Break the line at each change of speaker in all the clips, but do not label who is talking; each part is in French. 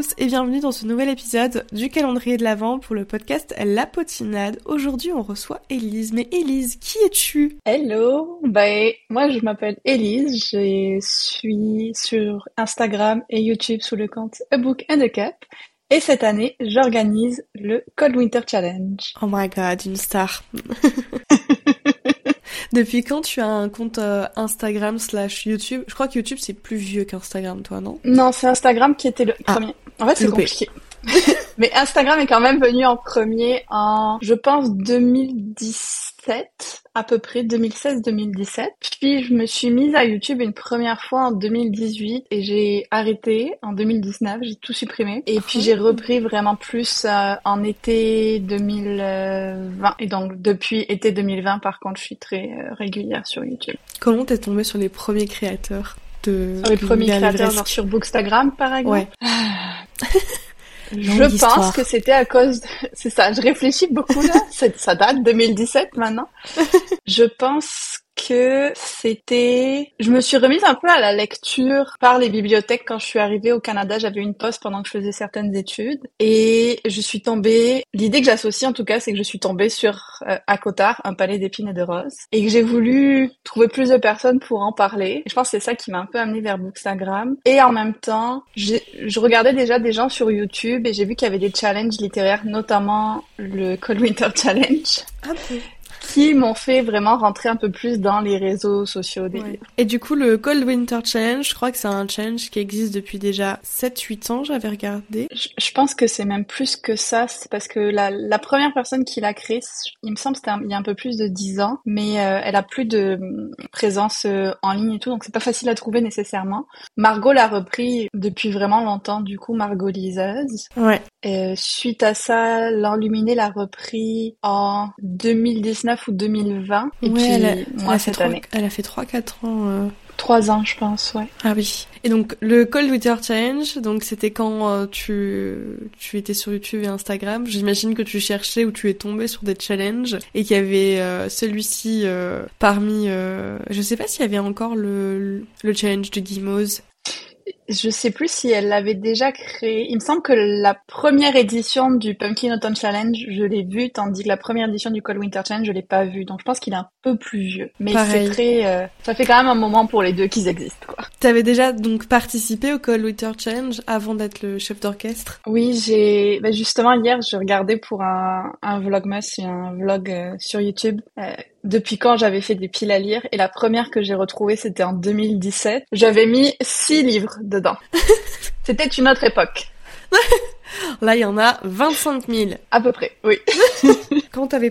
Tous et bienvenue dans ce nouvel épisode du calendrier de l'Avent pour le podcast La Potinade. Aujourd'hui, on reçoit Élise. Mais Élise, qui es-tu?
Hello, bah, moi je m'appelle Élise, je suis sur Instagram et YouTube sous le compte A Book and a Cap. Et cette année, j'organise le Cold Winter Challenge.
Oh my god, une star. Depuis quand tu as un compte euh, Instagram slash YouTube? Je crois que YouTube c'est plus vieux qu'Instagram, toi, non?
Non, c'est Instagram qui était le
Ah,
premier. En fait, c'est compliqué. Mais Instagram est quand même venu en premier en, je pense, 2017, à peu près, 2016-2017. Puis je me suis mise à YouTube une première fois en 2018 et j'ai arrêté en 2019, j'ai tout supprimé. Et puis j'ai repris vraiment plus euh, en été 2020. Et donc depuis été 2020, par contre, je suis très euh, régulière sur YouTube.
Comment t'es tombée sur les premiers créateurs? De
Sur les premiers créateurs, genre sur Bookstagram, par exemple.
Ouais.
Je pense que c'était à cause de... C'est ça, je réfléchis beaucoup là. Ça date 2017 maintenant. je pense que c'était... Je me suis remise un peu à la lecture par les bibliothèques quand je suis arrivée au Canada. J'avais une poste pendant que je faisais certaines études. Et je suis tombée... L'idée que j'associe en tout cas, c'est que je suis tombée sur euh, Akotar, un palais d'épines et de roses. Et que j'ai voulu trouver plus de personnes pour en parler. Et je pense que c'est ça qui m'a un peu amenée vers Bookstagram. Et en même temps, je regardais déjà des gens sur YouTube et j'ai vu qu'il y avait des challenges littéraires, notamment le Cold Winter Challenge,
Ah
qui m'ont fait vraiment rentrer un peu plus dans les réseaux sociaux des
Ouais.
livres.
Et du coup, le Cold Winter Challenge, je crois que c'est un challenge qui existe depuis déjà 7-8 ans, j'avais regardé.
Je, je pense que c'est même plus que ça, c'est parce que la, la première personne qui l'a créé, il me semble c'était il y a un peu plus de 10 ans, mais euh, elle a plus de hum, présence euh, en ligne et tout, donc c'est pas facile à trouver nécessairement. Margot l'a repris depuis vraiment longtemps, du coup, Margot Liseuse.
Ouais.
Euh, suite à ça, l'Enluminé l'a repris en 2019 ou 2020. Et
ouais,
puis,
elle a,
moi,
elle a fait
cette
3,
année.
elle a fait 3-4 ans. euh.
Trois ans, je pense, ouais.
Ah oui. Et donc, le Cold Winter Challenge, donc c'était quand euh, tu, tu étais sur YouTube et Instagram. J'imagine que tu cherchais ou tu es tombé sur des challenges et qu'il y avait euh, celui-ci euh, parmi... je sais pas s'il y avait encore le, le challenge de Guimauze.
Je sais plus si elle l'avait déjà créé. Il me semble que la première édition du Pumpkin Autumn Challenge, je l'ai vue, tandis que la première édition du Cold Winter Challenge, je l'ai pas vue. Donc je pense qu'il est un peu plus vieux. Mais c'est très, euh, ça fait quand même un moment pour les deux qu'ils existent, quoi.
T'avais déjà donc participé au Cold Winter Challenge avant d'être le chef d'orchestre?
Oui, j'ai, ben justement hier, je regardais pour un, un vlogmas, un vlog euh, sur YouTube. euh, depuis quand j'avais fait des piles à lire et la première que j'ai retrouvée c'était en 2017. J'avais mis six livres dedans. C'était une autre époque,
Là, il y en a 25 000.
à peu près. Oui.
Quand t'avais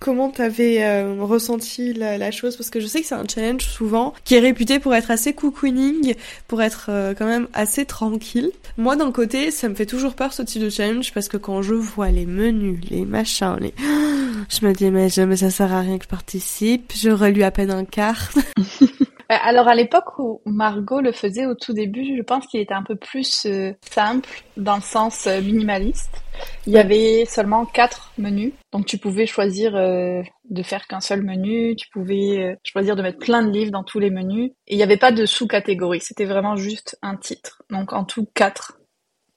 comment t'avais euh, ressenti la, chose? Parce que je sais que c'est un challenge souvent qui est réputé pour être assez cocooning, pour être euh, quand même assez tranquille. Moi, d'un côté, ça me fait toujours peur ce type de challenge parce que quand je vois les menus, les machins, les... je me dis mais, mais ça sert à rien que je participe. Je relus à peine un quart.
Euh, Alors à l'époque où Margot le faisait au tout début, je pense qu'il était un peu plus euh, simple dans le sens euh, minimaliste. Il y avait seulement quatre menus, donc tu pouvais choisir euh, de faire qu'un seul menu, tu pouvais euh, choisir de mettre plein de livres dans tous les menus, et il n'y avait pas de sous-catégorie, c'était vraiment juste un titre. Donc en tout quatre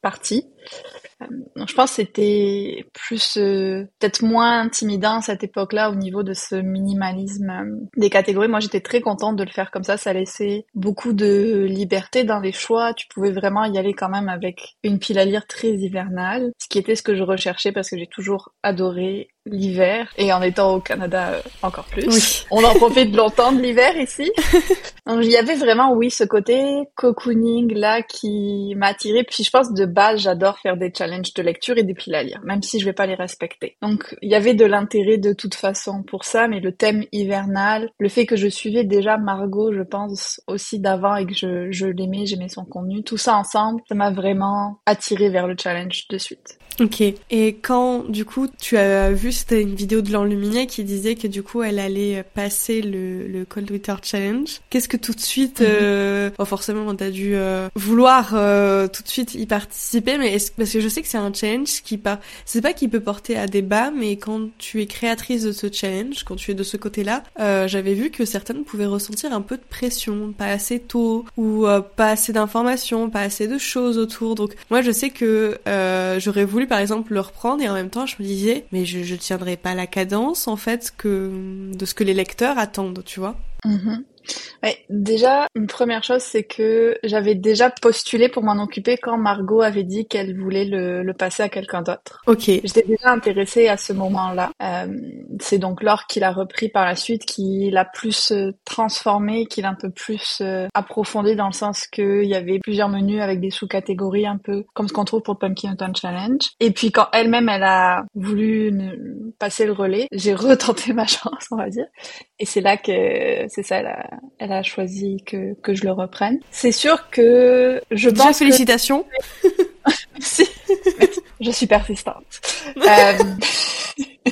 parties. Euh, je pense que c'était plus euh, peut-être moins intimidant à cette époque-là au niveau de ce minimalisme euh, des catégories. Moi, j'étais très contente de le faire comme ça. Ça laissait beaucoup de liberté dans les choix. Tu pouvais vraiment y aller quand même avec une pile à lire très hivernale, ce qui était ce que je recherchais parce que j'ai toujours adoré l'hiver et en étant au Canada euh, encore plus.
Oui.
On en profite longtemps de l'hiver ici. Donc il y avait vraiment oui ce côté cocooning là qui m'a attiré. Puis je pense de base j'adore faire des challenges de lecture et des piles à lire, même si je vais pas les respecter. Donc il y avait de l'intérêt de toute façon pour ça, mais le thème hivernal, le fait que je suivais déjà Margot, je pense aussi d'avant et que je, je l'aimais, j'aimais son contenu, tout ça ensemble, ça m'a vraiment attiré vers le challenge de suite.
Ok. Et quand, du coup, tu as vu, c'était une vidéo de l'enluminé qui disait que du coup, elle allait passer le, le Cold Twitter Challenge. Qu'est-ce que tout de suite, mhm. euh, bon, forcément, t'as dû euh, vouloir euh, tout de suite y participer, mais parce que je sais que c'est un challenge qui pas, c'est pas qui peut porter à débat, mais quand tu es créatrice de ce challenge, quand tu es de ce côté-là, euh, j'avais vu que certaines pouvaient ressentir un peu de pression, pas assez tôt, ou pas assez d'informations, pas assez de choses autour. Donc moi, je sais que j'aurais voulu par exemple le reprendre et en même temps je me disais mais je, je tiendrai pas la cadence en fait que de ce que les lecteurs attendent, tu vois.
Mhm. Ouais, déjà, une première chose, c'est que j'avais déjà postulé pour m'en occuper quand Margot avait dit qu'elle voulait le, le, passer à quelqu'un d'autre.
Ok.
J'étais déjà intéressée à ce moment-là. Euh, c'est donc Laure qui l'a repris par la suite, qui l'a plus euh, transformé, qui l'a un peu plus euh, approfondi dans le sens qu'il y avait plusieurs menus avec des sous-catégories un peu comme ce qu'on trouve pour le Pumpkin Autumn Challenge. Et puis quand elle-même, elle a voulu passer le relais, j'ai retenté ma chance, on va dire. Et c'est là que, c'est ça, elle a, elle a choisi que, que je le reprenne. C'est sûr que je
Déjà, pense félicitations.
je suis persistante. euh...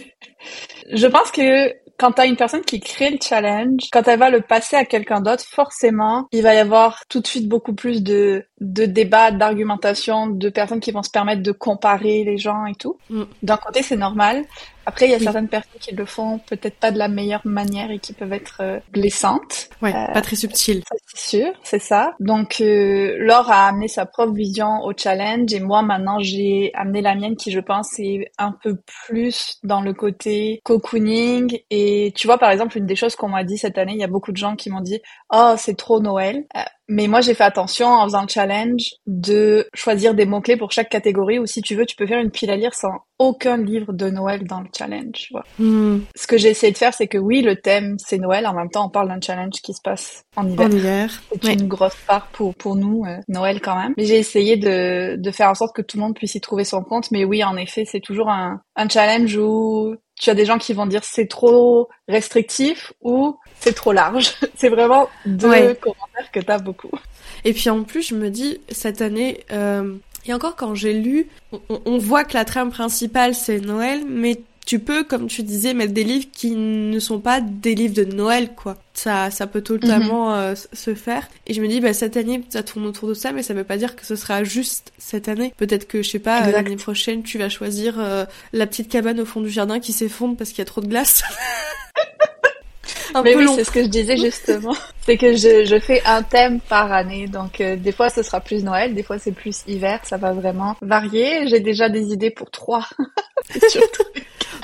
je pense que quand t'as une personne qui crée le challenge, quand elle va le passer à quelqu'un d'autre, forcément, il va y avoir tout de suite beaucoup plus de, de débats, d'argumentation, de personnes qui vont se permettre de comparer les gens et tout. Mm. D'un côté, c'est normal. Après, il y a certaines personnes qui le font peut-être pas de la meilleure manière et qui peuvent être euh, blessantes.
Ouais, euh, pas très subtiles.
C'est sûr, c'est ça. Donc, euh, Laure a amené sa propre vision au challenge et moi, maintenant, j'ai amené la mienne qui, je pense, est un peu plus dans le côté cocooning. Et tu vois, par exemple, une des choses qu'on m'a dit cette année, il y a beaucoup de gens qui m'ont dit « Oh, c'est trop Noël euh, mais moi, j'ai fait attention en faisant le challenge de choisir des mots-clés pour chaque catégorie ou si tu veux, tu peux faire une pile à lire sans aucun livre de Noël dans le challenge. Tu vois. Hmm. Ce que j'ai essayé de faire, c'est que oui, le thème, c'est Noël. En même temps, on parle d'un challenge qui se passe en hiver.
En hiver.
C'est une grosse part pour, pour nous, euh, Noël quand même. Mais j'ai essayé de, de faire en sorte que tout le monde puisse y trouver son compte. Mais oui, en effet, c'est toujours un, un challenge où tu as des gens qui vont dire c'est trop restrictif ou c'est trop large. c'est vraiment deux commentaires que tu as beaucoup.
Et puis en plus, je me dis, cette année, euh, et encore quand j'ai lu, on, on, voit que la trame principale c'est Noël, mais tu peux, comme tu disais, mettre des livres qui ne sont pas des livres de Noël, quoi. Ça, ça peut totalement mhm. euh, se faire. Et je me dis, bah, cette année, ça tourne autour de ça, mais ça veut pas dire que ce sera juste cette année. Peut-être que, je sais pas, l'année prochaine, tu vas choisir euh, la petite cabane au fond du jardin qui s'effondre parce qu'il y a trop de glace.
Mais oui, c'est ce que je disais justement. c'est que je, je, fais un thème par année. Donc, euh, des fois, ce sera plus Noël, des fois, c'est plus hiver. Ça va vraiment varier. J'ai déjà des idées pour trois.
surtout.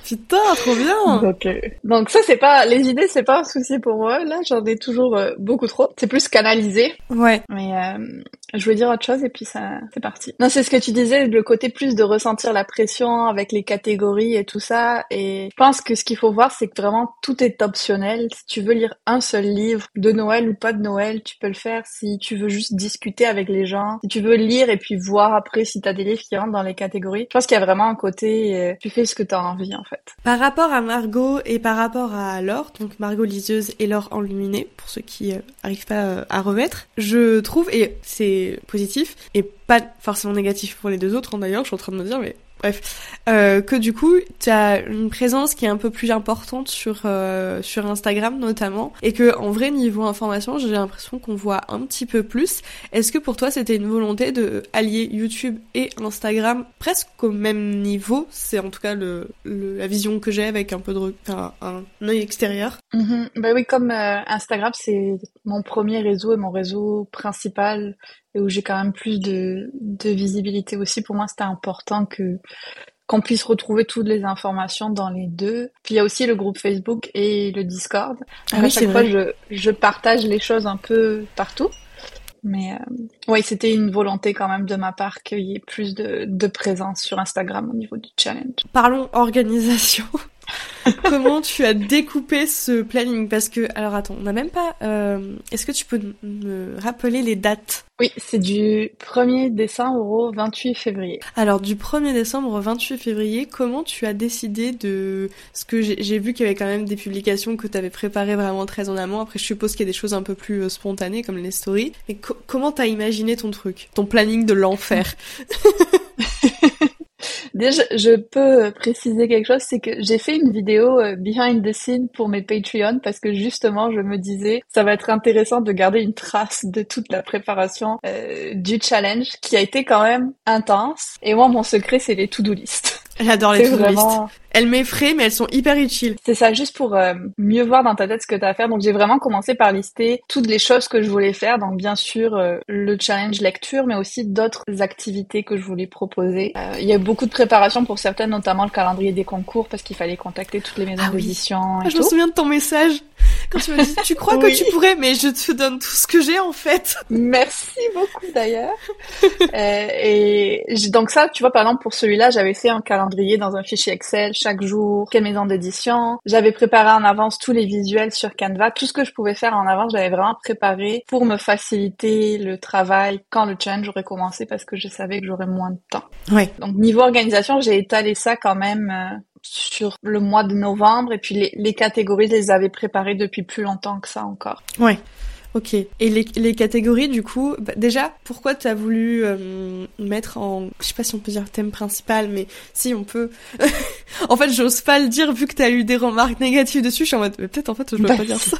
Putain, trop bien.
Donc, euh, donc ça c'est pas les idées, c'est pas un souci pour moi. Là, j'en ai toujours euh, beaucoup trop. C'est plus canalisé.
Ouais.
Mais euh, je voulais dire autre chose et puis ça, c'est parti. Non, c'est ce que tu disais, le côté plus de ressentir la pression avec les catégories et tout ça. Et je pense que ce qu'il faut voir, c'est que vraiment tout est optionnel. Si tu veux lire un seul livre de Noël ou pas de Noël, tu peux le faire. Si tu veux juste discuter avec les gens, si tu veux lire et puis voir après si t'as des livres qui rentrent dans les catégories, je pense qu'il y a vraiment un côté, tu fais ce que t'as envie en fait.
Par rapport à Margot et par rapport à Laure, donc Margot liseuse et Laure enluminée, pour ceux qui n'arrivent euh, pas euh, à remettre, je trouve, et c'est positif, et pas forcément négatif pour les deux autres hein, d'ailleurs, je suis en train de me dire, mais Bref, euh, que du coup, tu as une présence qui est un peu plus importante sur euh, sur Instagram notamment, et que en vrai niveau information, j'ai l'impression qu'on voit un petit peu plus. Est-ce que pour toi, c'était une volonté de allier YouTube et Instagram presque au même niveau? C'est en tout cas le, la vision que j'ai avec un peu de un, œil extérieur.
Mm Bah oui, comme euh, Instagram, c'est mon premier réseau et mon réseau principal et où j'ai quand même plus de, de visibilité aussi. Pour moi, c'était important que qu'on puisse retrouver toutes les informations dans les deux. Puis il y a aussi le groupe Facebook et le Discord.
Ah à chaque fois,
je, je partage les choses un peu partout. Mais euh, oui, c'était une volonté quand même de ma part qu'il y ait plus de, de présence sur Instagram au niveau du challenge.
Parlons organisation. Comment tu as découpé ce planning? Parce que, alors attends, on n'a même pas... Euh, est-ce que tu peux me rappeler les dates?
Oui, c'est du 1er décembre au 28 février.
Alors du 1er décembre au 28 février, comment tu as décidé de... Ce que j'ai vu qu'il y avait quand même des publications que tu avais préparées vraiment très en amont. Après, je suppose qu'il y a des choses un peu plus euh, spontanées comme les stories. Mais comment t'as imaginé ton truc? Ton planning de l'enfer?
Déjà, je peux préciser quelque chose, c'est que j'ai fait une vidéo euh, behind the scene pour mes Patreon parce que justement, je me disais, ça va être intéressant de garder une trace de toute la préparation euh, du challenge qui a été quand même intense. Et moi, mon secret, c'est les to-do list.
J'adore les to-do vraiment... Elles m'effraient, mais elles sont hyper utiles.
C'est ça, juste pour euh, mieux voir dans ta tête ce que tu as à faire. Donc j'ai vraiment commencé par lister toutes les choses que je voulais faire. Donc bien sûr euh, le challenge lecture, mais aussi d'autres activités que je voulais proposer. Euh, il y a beaucoup de préparation pour certaines, notamment le calendrier des concours, parce qu'il fallait contacter toutes les maisons ah d'édition.
Ah, je me souviens de ton message quand tu me dis tu crois que tu pourrais, mais je te donne tout ce que j'ai en fait.
Merci beaucoup d'ailleurs. et donc ça, tu vois, par exemple pour celui-là, j'avais fait un calendrier dans un fichier Excel chaque jour, quelle maison d'édition. J'avais préparé en avance tous les visuels sur Canva, tout ce que je pouvais faire en avance, j'avais vraiment préparé pour me faciliter le travail quand le challenge aurait commencé parce que je savais que j'aurais moins de temps.
Ouais.
Donc niveau organisation, j'ai étalé ça quand même euh, sur le mois de novembre et puis les, catégories, les avais préparées depuis plus longtemps que ça encore.
Ouais. Ok. Et les, les catégories, du coup, bah, déjà, pourquoi tu as voulu euh, mettre en, je sais pas si on peut dire thème principal, mais si on peut. en fait, j'ose pas le dire vu que tu as eu des remarques négatives dessus. Je suis en mode, peut-être en fait, je veux pas dire ça.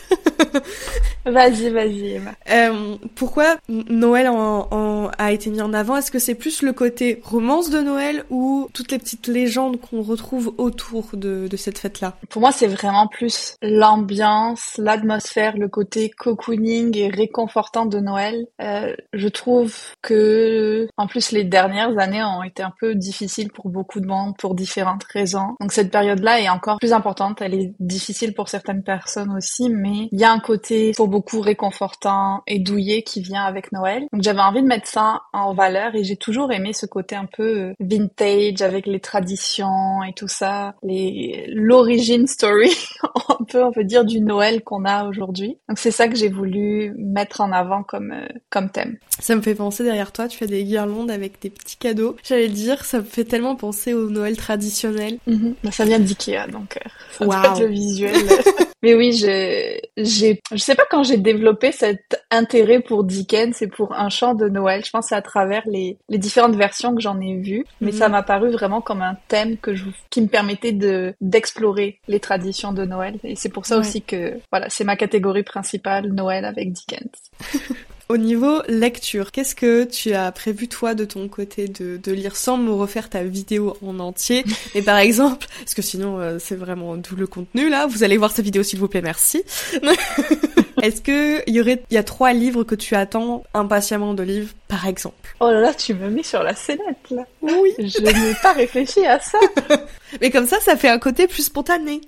vas-y, vas-y.
Euh, pourquoi Noël en, en, a été mis en avant? Est-ce que c'est plus le côté romance de Noël ou toutes les petites légendes qu'on retrouve autour de, de cette fête-là?
Pour moi, c'est vraiment plus l'ambiance, l'atmosphère, le côté cocooning et réconfortant de Noël. Euh, je trouve que, en plus, les dernières années ont été un peu difficiles pour beaucoup de monde pour différentes raisons. Donc cette période-là est encore plus importante. Elle est difficile pour certaines personnes aussi, mais il y a un côté pour beaucoup réconfortant et douillet qui vient avec Noël. Donc j'avais envie de mettre ça en valeur et j'ai toujours aimé ce côté un peu euh, vintage avec les traditions et tout ça, l'origine story, un peu on peut dire du Noël qu'on a aujourd'hui. Donc c'est ça que j'ai voulu mettre en avant comme, euh, comme thème.
Ça me fait penser derrière toi, tu fais des guirlandes avec des petits cadeaux. J'allais dire, ça me fait tellement penser au Noël traditionnel.
Mm ça vient d'Ikea, donc euh, ça wow. le visuel. Mais oui, j'ai, je sais pas quand j'ai développé cet intérêt pour Dickens et pour un chant de Noël. Je pense c'est à travers les, les différentes versions que j'en ai vues, mais ça mhm. m'a paru vraiment comme un thème que je, qui me permettait de d'explorer les traditions de Noël. Et c'est pour ça aussi que voilà, c'est ma catégorie principale Noël avec Dickens.
Au niveau lecture, qu'est-ce que tu as prévu toi de ton côté de, de lire sans me refaire ta vidéo en entier Et par exemple, parce que sinon euh, c'est vraiment tout le contenu là, vous allez voir sa vidéo s'il vous plaît, merci. Est-ce que il y aurait, il y a trois livres que tu attends impatiemment de livres, par exemple?
Oh là là, tu me mets sur la sellette là.
Oui.
Je n'ai pas réfléchi à ça.
Mais comme ça, ça fait un côté plus spontané.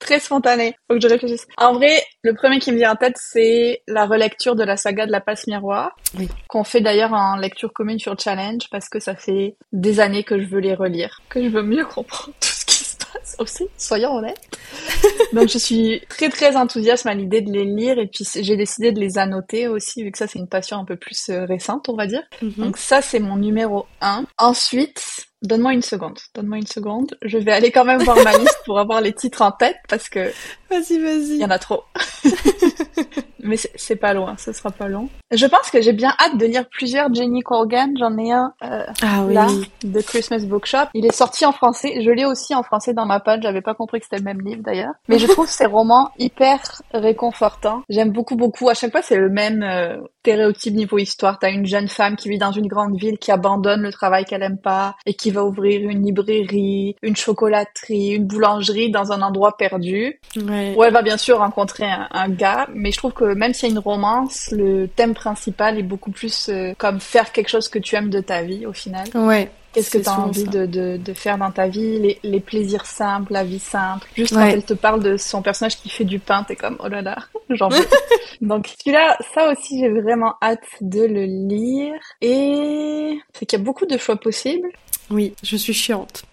Très spontané. Faut que je réfléchisse. En vrai, le premier qui me vient en tête, c'est la relecture de la saga de la passe miroir.
Oui.
Qu'on fait d'ailleurs en lecture commune sur Challenge parce que ça fait des années que je veux les relire, que je veux mieux comprendre tout ce qui se passe aussi, soyons honnêtes. Donc je suis très très enthousiaste à l'idée de les lire et puis j'ai décidé de les annoter aussi vu que ça c'est une passion un peu plus euh, récente on va dire. Mm-hmm. Donc ça c'est mon numéro 1. Ensuite, Donne-moi une seconde, donne-moi une seconde. Je vais aller quand même voir ma liste pour avoir les titres en tête parce que.
Vas-y, vas-y.
Il y en a trop. Mais c'est pas loin, ce sera pas long. Je pense que j'ai bien hâte de lire plusieurs Jenny Corgan. J'en ai un euh,
ah,
là, de Christmas Bookshop. Il est sorti en français. Je l'ai aussi en français dans ma page. J'avais pas compris que c'était le même livre d'ailleurs. Mais je trouve ces romans hyper réconfortants. J'aime beaucoup, beaucoup. À chaque fois, c'est le même euh, stéréotype niveau histoire. T'as une jeune femme qui vit dans une grande ville, qui abandonne le travail qu'elle aime pas et qui va ouvrir une librairie, une chocolaterie, une boulangerie dans un endroit perdu.
Ouais.
Où elle va bien sûr rencontrer un, un gars. Mais je trouve que même s'il y a une romance, le thème principal est beaucoup plus euh, comme faire quelque chose que tu aimes de ta vie au final.
Ouais.
Qu'est-ce que tu as envie de, de, de, faire dans ta vie? Les, les, plaisirs simples, la vie simple. Juste quand elle te parle de son personnage qui fait du pain, t'es comme oh là là, j'en veux. Donc celui-là, ça aussi j'ai vraiment hâte de le lire. Et c'est qu'il y a beaucoup de choix possibles.
Oui, je suis chiante.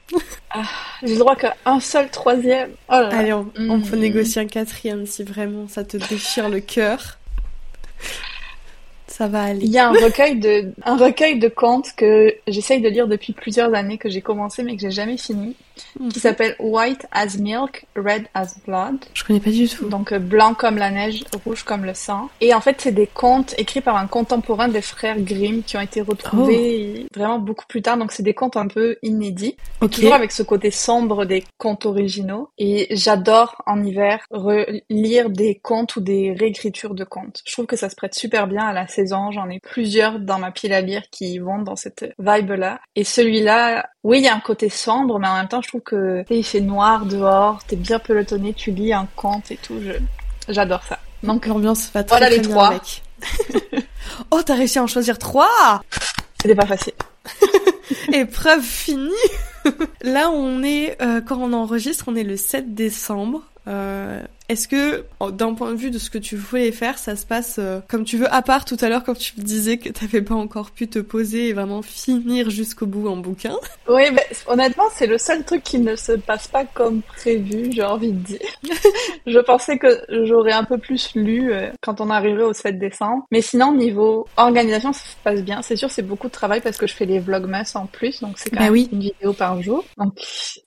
ah, j'ai le droit qu'à un seul troisième. Oh là là.
Allez, on, on peut hmm. négocier un quatrième si vraiment ça te déchire le cœur. ça va aller.
Il y a un recueil de, un recueil de contes que j'essaye de lire depuis plusieurs années, que j'ai commencé mais que j'ai jamais fini,
Mhm.
qui s'appelle White as Milk, Red as Blood.
Je connais pas du tout.
Donc euh, blanc comme la neige, rouge comme le sang. Et en fait, c'est des contes écrits par un contemporain des frères Grimm qui ont été retrouvés vraiment beaucoup plus tard. Donc c'est des contes un peu inédits,
Ok.
toujours avec ce côté sombre des contes originaux. Et j'adore en hiver relire des contes ou des réécritures de contes. Je trouve que ça se prête super bien à la saison. J'en ai plusieurs dans ma pile à lire qui vont dans cette vibe-là. Et celui-là, oui, il y a un côté sombre, mais en même temps, je trouve que tu sais, il fait noir dehors, t'es bien pelotonné, tu lis un conte et tout. Je j'adore ça.
Donc l'ambiance va très,
Voilà
très
les
bien
trois.
avec. oh, t'as réussi à en choisir trois
C'était pas facile.
Épreuve finie Là, on est, euh, quand on enregistre, on est le 7 décembre. Euh, Est-ce que, d'un point de vue de ce que tu voulais faire, ça se passe euh, comme tu veux, à part tout à l'heure quand tu me disais que t'avais pas encore pu te poser et vraiment finir jusqu'au bout en bouquin?
Oui, mais honnêtement, c'est le seul truc qui ne se passe pas comme prévu, j'ai envie de dire. je pensais que j'aurais un peu plus lu euh, quand on arriverait au 7 décembre. Mais sinon, niveau organisation, ça se passe bien. C'est sûr, c'est beaucoup de travail parce que je fais les vlogmas en plus, donc c'est quand
Bah
même
oui.
une vidéo par jour. Donc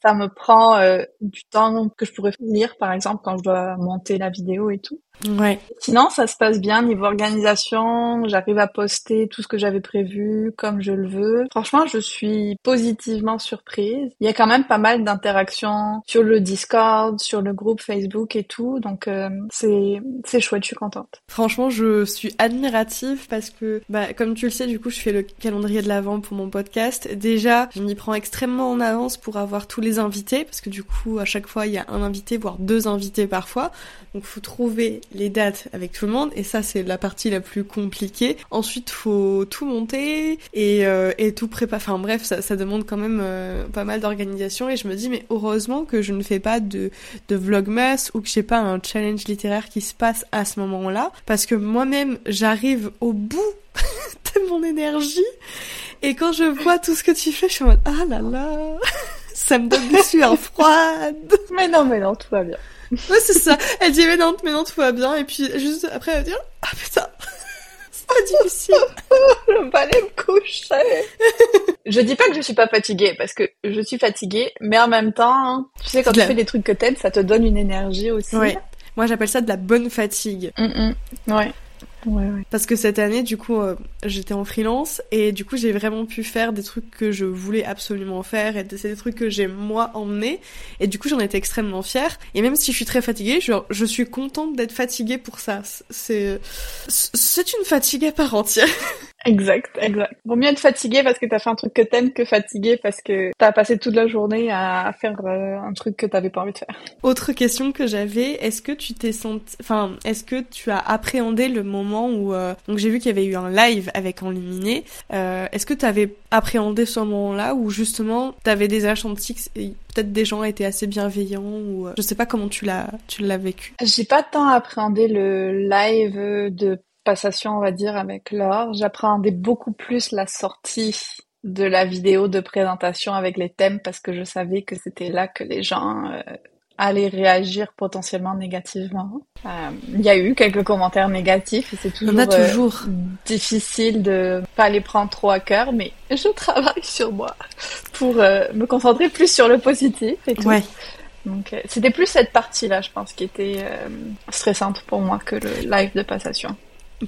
ça me prend euh, du temps que je pourrais lire, par exemple, quand je dois monter la vidéo et tout.
Ouais.
Sinon, ça se passe bien niveau organisation. J'arrive à poster tout ce que j'avais prévu comme je le veux. Franchement, je suis positivement surprise. Il y a quand même pas mal d'interactions sur le Discord, sur le groupe Facebook et tout. Donc, euh, c'est c'est chouette. Je suis contente.
Franchement, je suis admirative parce que, bah, comme tu le sais, du coup, je fais le calendrier de l'avant pour mon podcast. Déjà, je m'y prends extrêmement en avance pour avoir tous les invités parce que du coup, à chaque fois, il y a un invité, voire deux invités parfois. Donc, faut trouver les dates avec tout le monde et ça, c'est la partie la plus compliquée. Ensuite, faut tout monter et, euh, tout préparer. Enfin, bref, ça, demande quand même euh, pas mal d'organisation et je me dis, mais heureusement que je ne fais pas de, de vlogmas ou que j'ai pas un challenge littéraire qui se passe à ce moment-là parce que moi-même j'arrive au bout de mon énergie et quand je vois tout ce que tu fais je suis en mode ah là là ça me donne des sueurs froides
Mais non, mais non, tout va bien.
Ouais c'est ça elle dit mais non mais non tout va bien et puis juste après elle va dire ah putain c'est pas difficile
Je vais aller me coucher. je dis pas que je suis pas fatiguée parce que je suis fatiguée, mais en même temps, tu sais, quand tu
la-
fais des trucs que t'aimes, ça te donne une énergie aussi.
ouais moi j'appelle ça de la bonne fatigue
Mm, mm. Ouais. Ouais, ouais.
Parce que cette année, du coup, euh, j'étais en freelance et du coup, j'ai vraiment pu faire des trucs que je voulais absolument faire et c'est des trucs que j'ai moi emmené et du coup, j'en étais extrêmement fière. Et même si je suis très fatiguée, je, je suis contente d'être fatiguée pour ça. C'est c'est une fatigue à part entière.
Exact, exact. Vaut mieux être fatigué parce que t'as fait un truc que t'aimes que fatigué parce que t'as passé toute la journée à faire euh, un truc que t'avais pas envie de faire.
Autre question que j'avais, est-ce que tu t'es senti, enfin, est-ce que tu as appréhendé le moment où, euh, donc j'ai vu qu'il y avait eu un live avec Enluminé, euh, est-ce que tu avais appréhendé ce moment-là où justement t'avais des achantis et peut-être des gens étaient assez bienveillants ou euh, je sais pas comment tu l'as, tu l'as vécu.
J'ai pas tant appréhendé le live de passation, on va dire, avec Laure. J'appréhendais beaucoup plus la sortie de la vidéo de présentation avec les thèmes parce que je savais que c'était là que les gens euh, allaient réagir potentiellement négativement. Euh, Il y a eu quelques commentaires négatifs et c'est toujours,
a
euh,
toujours.
difficile de pas les prendre trop à cœur, mais je travaille sur moi pour euh, me concentrer plus sur le positif et tout.
Ouais.
Donc c'était plus cette partie-là, je pense, qui était stressante pour moi que le live de passation.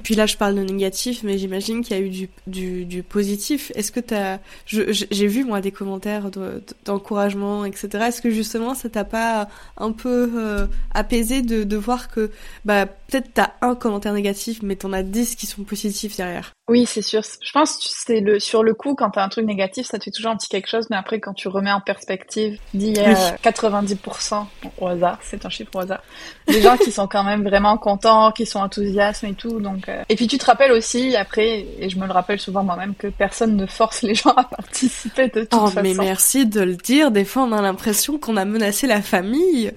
Puis là, je parle de négatif, mais j'imagine qu'il y a eu du, du, positif. Est-ce que t'as, j'ai vu moi des commentaires de- d'encouragement, etc. Est-ce que justement ça t'a pas un peu euh, apaisé de, de voir que, bah, peut-être t'as un commentaire négatif, mais t'en as 10 qui sont positifs derrière?
Oui, c'est sûr. Je pense que c'est le sur le coup quand t'as un truc négatif, ça te fait toujours un petit quelque chose, mais après quand tu remets en perspective,
Oui.
90% au hasard, c'est un chiffre au hasard, des gens qui sont quand même vraiment contents, qui sont enthousiastes et tout. Donc euh, et puis tu te rappelles aussi après, et je me le rappelle souvent moi-même, que personne ne force les gens à participer de toute
Oh,
façon.
mais merci de le dire. Des fois, on a l'impression qu'on a menacé la famille.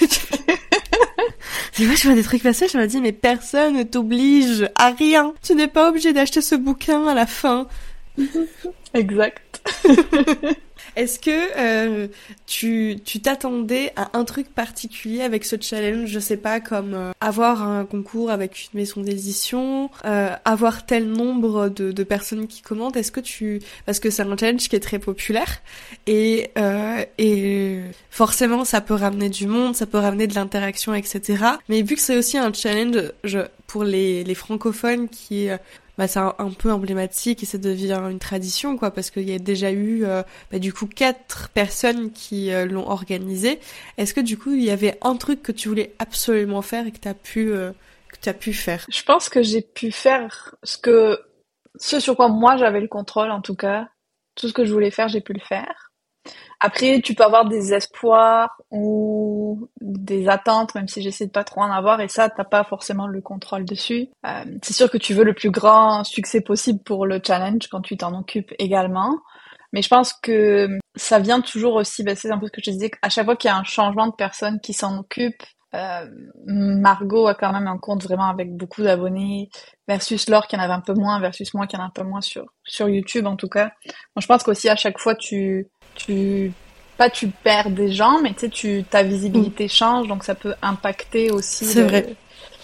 Des fois, je vois des trucs passer, je me dis, mais personne ne t'oblige à rien. Tu n'es pas obligé d'acheter ce bouquin à la fin.
Exact.
Est-ce que euh, tu tu t'attendais à un truc particulier avec ce challenge? Je sais pas, comme euh, avoir un concours avec une maison d'édition, euh, avoir tel nombre de, de personnes qui commentent? Est-ce que tu parce que c'est un challenge qui est très populaire et euh, et forcément ça peut ramener du monde, ça peut ramener de l'interaction, etc. Mais vu que c'est aussi un challenge je, pour les les francophones qui bah, c'est un, peu emblématique et ça devient une tradition quoi parce qu'il y a déjà eu euh, bah, du coup quatre personnes qui euh, l'ont organisé. Est-ce que du coup il y avait un truc que tu voulais absolument faire et que tu as pu euh, que tu as pu faire?
Je pense que j'ai pu faire ce que ce sur quoi moi j'avais le contrôle en tout cas. Tout ce que je voulais faire, j'ai pu le faire. Après, tu peux avoir des espoirs ou des attentes, même si j'essaie de pas trop en avoir, et ça, t'as pas forcément le contrôle dessus. Euh, c'est sûr que tu veux le plus grand succès possible pour le challenge quand tu t'en occupes également. Mais je pense que ça vient toujours aussi, bah, c'est un peu ce que je disais, à chaque fois qu'il y a un changement de personne qui s'en occupe, euh, Margot a quand même un compte vraiment avec beaucoup d'abonnés versus Laure qui en avait un peu moins versus moi qui en a un peu moins sur sur YouTube en tout cas. Moi je pense qu'aussi à chaque fois tu tu pas tu perds des gens, mais tu sais, tu ta visibilité change, donc ça peut impacter aussi
le, vrai.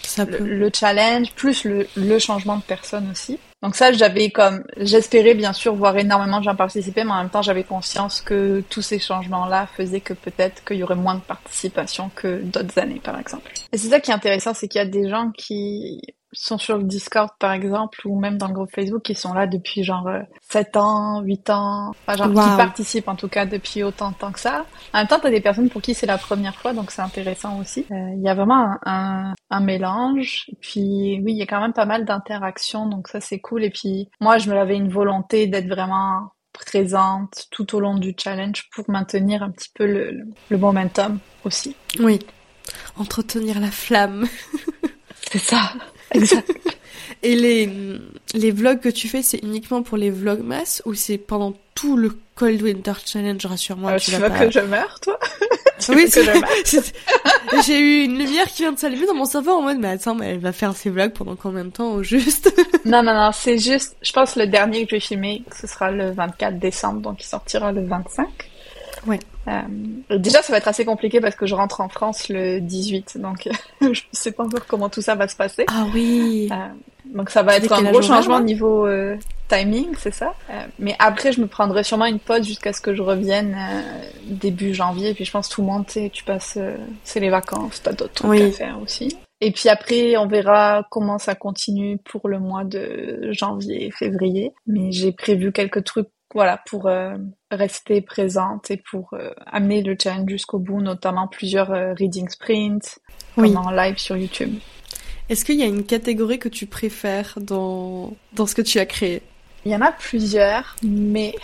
Ça le, le, challenge, plus le, le changement de personne aussi. Donc ça, j'avais comme, j'espérais bien sûr voir énormément de gens participer, mais en même temps, j'avais conscience que tous ces changements-là faisaient que peut-être qu'il y aurait moins de participation que d'autres années, par exemple. Et c'est ça qui est intéressant, c'est qu'il y a des gens qui sont sur le Discord par exemple ou même dans le groupe Facebook qui sont là depuis genre 7 euh, ans, 8 ans, enfin genre qui participent en tout cas depuis autant de temps que ça. En même temps, t'as des personnes pour qui c'est la première fois donc c'est intéressant aussi. Euh, il y a vraiment un, un, mélange et puis oui, il y a quand même pas mal d'interactions donc ça c'est cool et puis moi je me l'avais une volonté d'être vraiment présente tout au long du challenge pour maintenir un petit peu le, le momentum aussi.
Oui. Entretenir la flamme.
c'est ça.
Exact. Et les, les vlogs que tu fais, c'est uniquement pour les vlogmas ou c'est pendant tout le Cold Winter Challenge, rassure-moi.
Euh, tu, veux que je meure, toi
Oui, J'ai eu une lumière qui vient de s'allumer dans mon cerveau en mode, mais attends, mais elle va faire ses vlogs pendant combien de temps au juste
Non, non, non, c'est juste, je pense le dernier que je vais filmer, ce sera le 24 décembre, donc il sortira le 25.
Ouais.
Euh, déjà, ça va être assez compliqué parce que je rentre en France le 18, donc je sais pas encore comment tout ça va se passer.
Ah oui.
Euh, donc ça va être un gros changement au niveau euh, timing, c'est ça? Euh, mais après, je me prendrai sûrement une pause jusqu'à ce que je revienne euh, début janvier. puis je pense tout le monde, tu passes, c'est les vacances, t'as d'autres trucs à faire aussi. Et puis après, on verra comment ça continue pour le mois de janvier, février. Mais j'ai prévu quelques trucs voilà, pour euh, rester présente et pour euh, amener le challenge jusqu'au bout, notamment plusieurs euh, reading sprints, oui. en live sur YouTube.
Est-ce qu'il y a une catégorie que tu préfères dans, dans ce que tu as créé?
Il y en a plusieurs, mais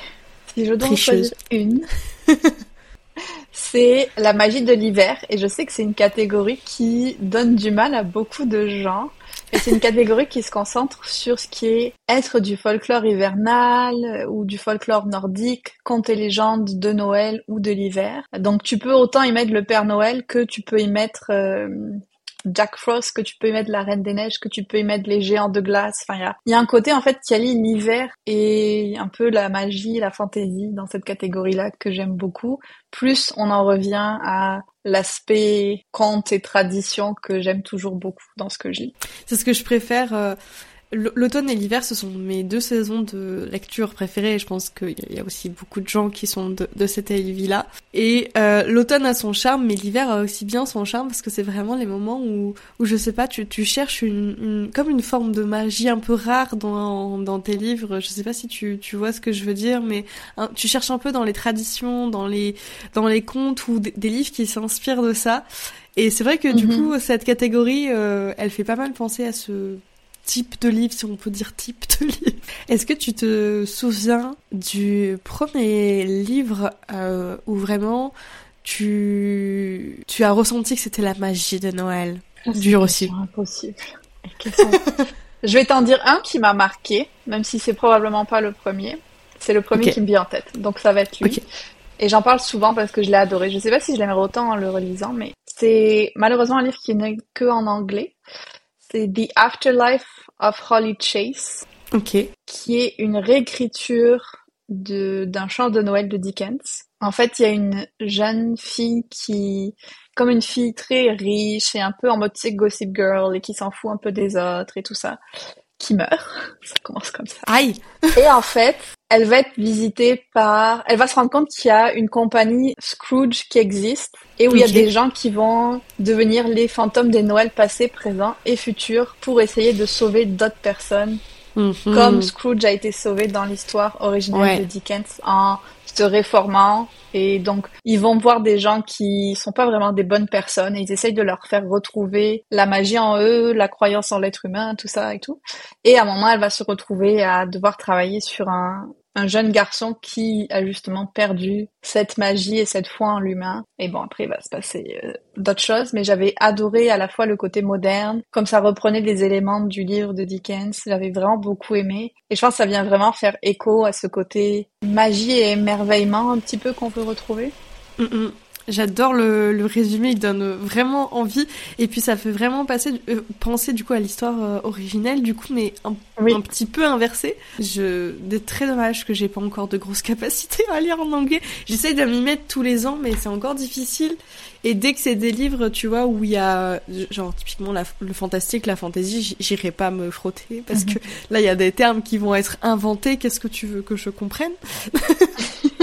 si je dois en choisir une, c'est la magie de l'hiver. Et je sais que c'est une catégorie qui donne du mal à beaucoup de gens et c'est une catégorie qui se concentre sur ce qui est être du folklore hivernal ou du folklore nordique, contes et légendes de Noël ou de l'hiver. Donc tu peux autant y mettre le Père Noël que tu peux y mettre euh, Jack Frost, que tu peux y mettre la Reine des Neiges, que tu peux y mettre les géants de glace. Enfin, il y a, un côté en fait qui allie l'hiver et un peu la magie, la fantaisie dans cette catégorie-là que j'aime beaucoup. Plus on en revient à l'aspect conte et tradition que j'aime toujours beaucoup dans ce que je lis.
C'est ce que je préfère. Euh, L'automne et l'hiver, ce sont mes deux saisons de lecture préférées. je pense qu'il y a aussi beaucoup de gens qui sont de, de cet avis-là. Et euh, l'automne a son charme, mais l'hiver a aussi bien son charme parce que c'est vraiment les moments où, où je sais pas, tu, tu cherches une, une, comme une forme de magie un peu rare dans, dans tes livres. Je sais pas si tu, tu vois ce que je veux dire, mais hein, tu cherches un peu dans les traditions, dans les, dans les contes ou des, livres qui s'inspirent de ça. Et c'est vrai que du mm-hmm. coup, cette catégorie, euh, elle fait pas mal penser à ce type de livre, si on peut dire type de livre. Est-ce que tu te souviens du premier livre euh, où vraiment tu, tu as ressenti que c'était la magie de Noël? Dur aussi.
Impossible. Je vais t'en dire un qui m'a marqué, même si c'est probablement pas le premier. C'est le premier qui me vient en tête, donc ça va être lui. Et j'en parle souvent parce que je l'ai adoré. Je sais pas si je l'aimerais autant en le relisant, mais c'est malheureusement un livre qui n'est que en anglais. C'est The Afterlife of Holly Chase. Qui est une réécriture d'un chant de Noël de Dickens. En fait, il y a une jeune fille qui, comme une fille très riche et un peu en mode gossip girl et qui s'en fout un peu des autres et tout ça, qui meurt. Ça commence comme ça.
Aïe.
et en fait, elle va être visitée par, elle va se rendre compte qu'il y a une compagnie Scrooge qui existe et où il y a des gens qui vont devenir les fantômes des Noëls passés, présents et futurs pour essayer de sauver d'autres personnes. Mhm. Comme Scrooge a été sauvé dans l'histoire originale de Dickens en se réformant et donc ils vont voir des gens qui sont pas vraiment des bonnes personnes et ils essayent de leur faire retrouver la magie en eux, la croyance en l'être humain, tout ça et tout. Et à un moment, elle va se retrouver à devoir travailler sur un, un jeune garçon qui a justement perdu cette magie et cette foi en l'humain. Et bon, après, il va se passer euh, d'autres choses, mais j'avais adoré à la fois le côté moderne, comme ça reprenait des éléments du livre de Dickens, j'avais vraiment beaucoup aimé. Et je pense que ça vient vraiment faire écho à ce côté magie et émerveillement un petit peu qu'on peut retrouver.
Mm, mm. J'adore le, le, résumé, il donne vraiment envie. Et puis ça fait vraiment passer, euh, penser du coup à l'histoire euh, originelle, du coup, mais un, un petit peu inversé. Je, c'est très dommage que j'ai pas encore de grosses capacités à lire en anglais. J'essaye de m'y mettre tous les ans, mais c'est encore difficile. Et dès que c'est des livres, tu vois, où il y a, genre, typiquement le fantastique, la fantasy, j'irai pas me frotter parce mhm. que là, il y a des termes qui vont être inventés. Qu'est-ce que tu veux que je comprenne?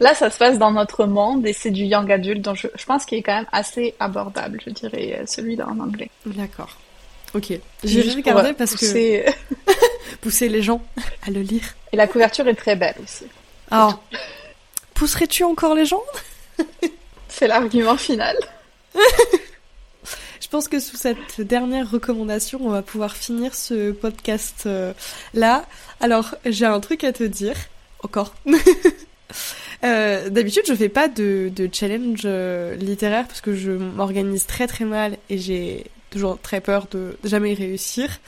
Là, ça se passe dans notre monde et c'est du young adult, donc je, pense qu'il est quand même assez abordable, je dirais, euh, celui-là en anglais.
D'accord. Ok. J'ai regardé parce que pousser les gens à le lire.
Et la couverture est très belle aussi.
Alors, pousserais-tu encore les gens?
C'est l'argument final.
Je pense que sous cette dernière recommandation, on va pouvoir finir ce podcast euh, là. Alors, j'ai un truc à te dire. Encore. Euh, d'habitude, je fais pas de, de challenge euh, littéraire parce que je m'organise très très mal et j'ai toujours très peur de jamais réussir.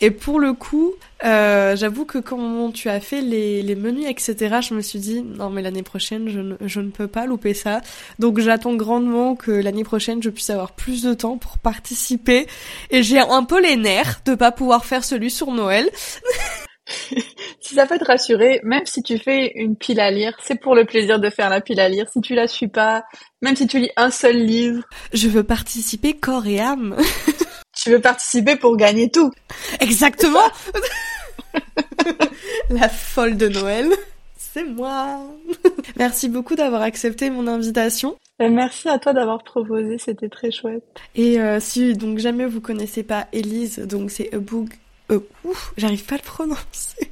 Et pour le coup, euh, j'avoue que quand tu as fait les, les menus, etc., je me suis dit, non mais l'année prochaine, je ne, je ne peux pas louper ça. Donc j'attends grandement que l'année prochaine, je puisse avoir plus de temps pour participer. Et j'ai un peu les nerfs de pas pouvoir faire celui sur Noël.
si ça peut te rassurer, même si tu fais une pile à lire, c'est pour le plaisir de faire la pile à lire. Si tu la suis pas, même si tu lis un seul livre.
Je veux participer corps et âme.
tu veux participer pour gagner tout.
Exactement. la folle de Noël. C'est moi. Merci beaucoup d'avoir accepté mon invitation.
Merci à toi d'avoir proposé, c'était très chouette.
Et euh, si donc jamais vous connaissez pas Elise, donc c'est a book euh, j'arrive pas à le prononcer.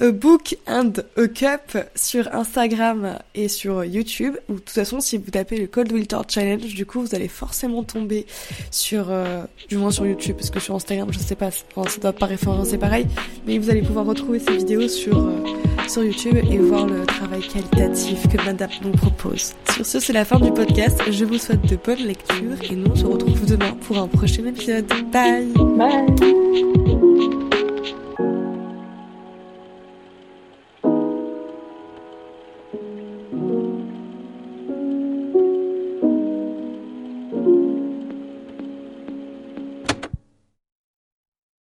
A Book and a Cup sur Instagram et sur YouTube. Ou de toute façon, si vous tapez le Cold Winter Challenge, du coup, vous allez forcément tomber sur, euh, du moins sur YouTube, parce que sur Instagram, je sais pas, ça doit pas référencer pareil, mais vous allez pouvoir retrouver ces vidéos sur, euh, sur YouTube et voir le travail qualitatif que Madame nous propose. Sur ce, c'est la fin du podcast. Je vous souhaite de bonnes lectures et nous on se retrouve demain pour un prochain épisode. Bye!
Bye!